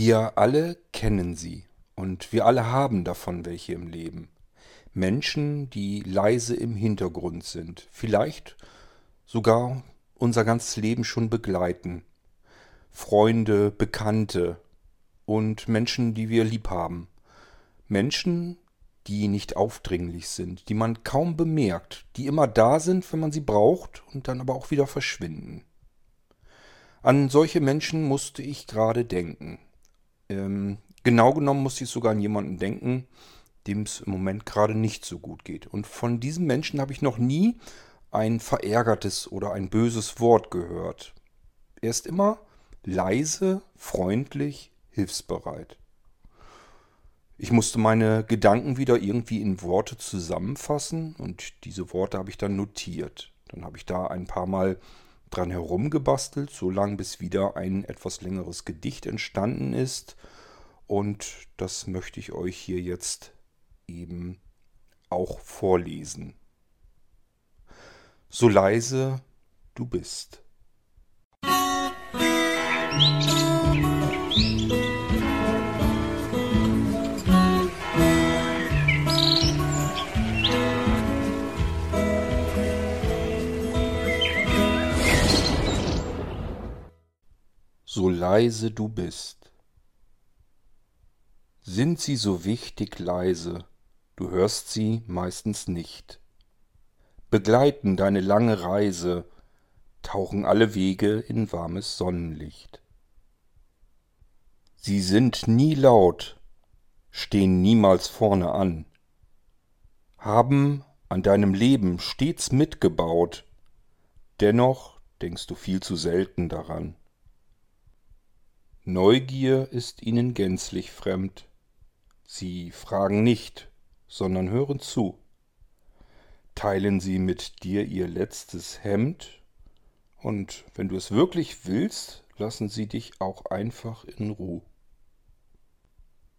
Wir alle kennen sie und wir alle haben davon welche im Leben. Menschen, die leise im Hintergrund sind, vielleicht sogar unser ganzes Leben schon begleiten. Freunde, Bekannte und Menschen, die wir lieb haben. Menschen, die nicht aufdringlich sind, die man kaum bemerkt, die immer da sind, wenn man sie braucht und dann aber auch wieder verschwinden. An solche Menschen musste ich gerade denken. Ähm, genau genommen musste ich sogar an jemanden denken, dem es im Moment gerade nicht so gut geht. Und von diesem Menschen habe ich noch nie ein verärgertes oder ein böses Wort gehört. Er ist immer leise, freundlich, hilfsbereit. Ich musste meine Gedanken wieder irgendwie in Worte zusammenfassen und diese Worte habe ich dann notiert. Dann habe ich da ein paar Mal dran herumgebastelt, so lange bis wieder ein etwas längeres Gedicht entstanden ist. Und das möchte ich euch hier jetzt eben auch vorlesen. So leise du bist. So leise du bist. Sind sie so wichtig leise, du hörst sie meistens nicht. Begleiten deine lange Reise, tauchen alle Wege in warmes Sonnenlicht. Sie sind nie laut, stehen niemals vorne an, haben an deinem Leben stets mitgebaut, dennoch denkst du viel zu selten daran. Neugier ist ihnen gänzlich fremd. Sie fragen nicht, sondern hören zu. Teilen sie mit dir ihr letztes Hemd, und wenn du es wirklich willst, lassen sie dich auch einfach in Ruh.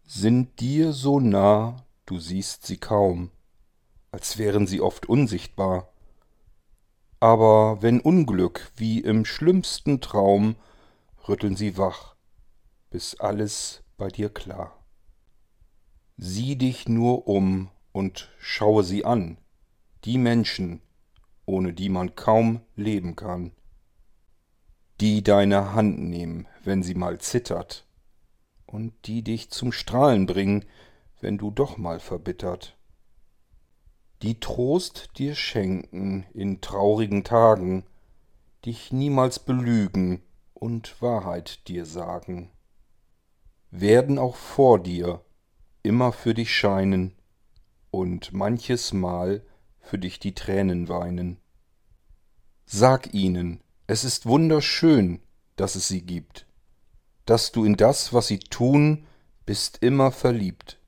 Sind dir so nah, du siehst sie kaum, als wären sie oft unsichtbar. Aber wenn Unglück wie im schlimmsten Traum, rütteln sie wach, bis alles bei dir klar. Sieh dich nur um und schaue sie an, die Menschen, ohne die man kaum leben kann, die deine Hand nehmen, wenn sie mal zittert, und die dich zum Strahlen bringen, wenn du doch mal verbittert, die Trost dir schenken in traurigen Tagen, dich niemals belügen und Wahrheit dir sagen werden auch vor dir immer für dich scheinen und manches Mal für dich die Tränen weinen. Sag ihnen, es ist wunderschön, dass es sie gibt, dass du in das, was sie tun, bist immer verliebt.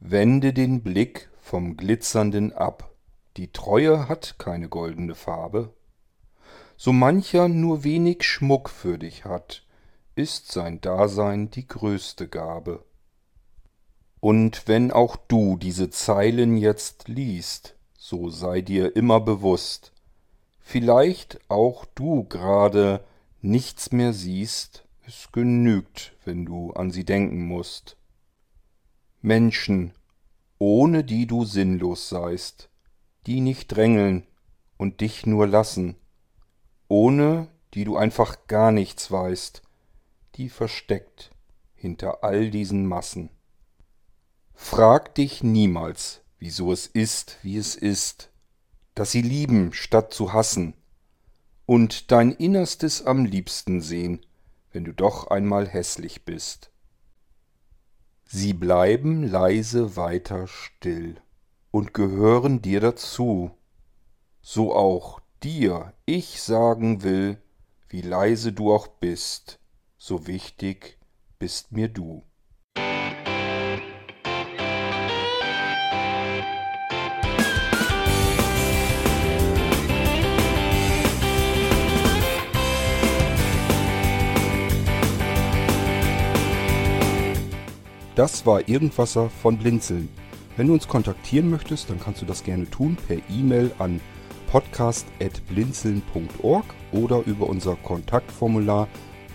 Wende den Blick vom Glitzernden ab, die Treue hat keine goldene Farbe, so mancher nur wenig Schmuck für dich hat, ist sein Dasein die größte Gabe. Und wenn auch du diese Zeilen jetzt liest, so sei dir immer bewusst, vielleicht auch du gerade nichts mehr siehst, es genügt, wenn du an sie denken musst. Menschen, ohne die du sinnlos seist, die nicht drängeln und dich nur lassen, ohne die du einfach gar nichts weißt, die versteckt hinter all diesen Massen. Frag dich niemals, wieso es ist, wie es ist, dass sie lieben statt zu hassen und dein Innerstes am liebsten sehen, wenn du doch einmal hässlich bist. Sie bleiben leise weiter still und gehören dir dazu, so auch dir ich sagen will, wie leise du auch bist, so wichtig bist mir du. Das war Irgendwasser von Blinzeln. Wenn du uns kontaktieren möchtest, dann kannst du das gerne tun per E-Mail an podcast.blinzeln.org oder über unser Kontaktformular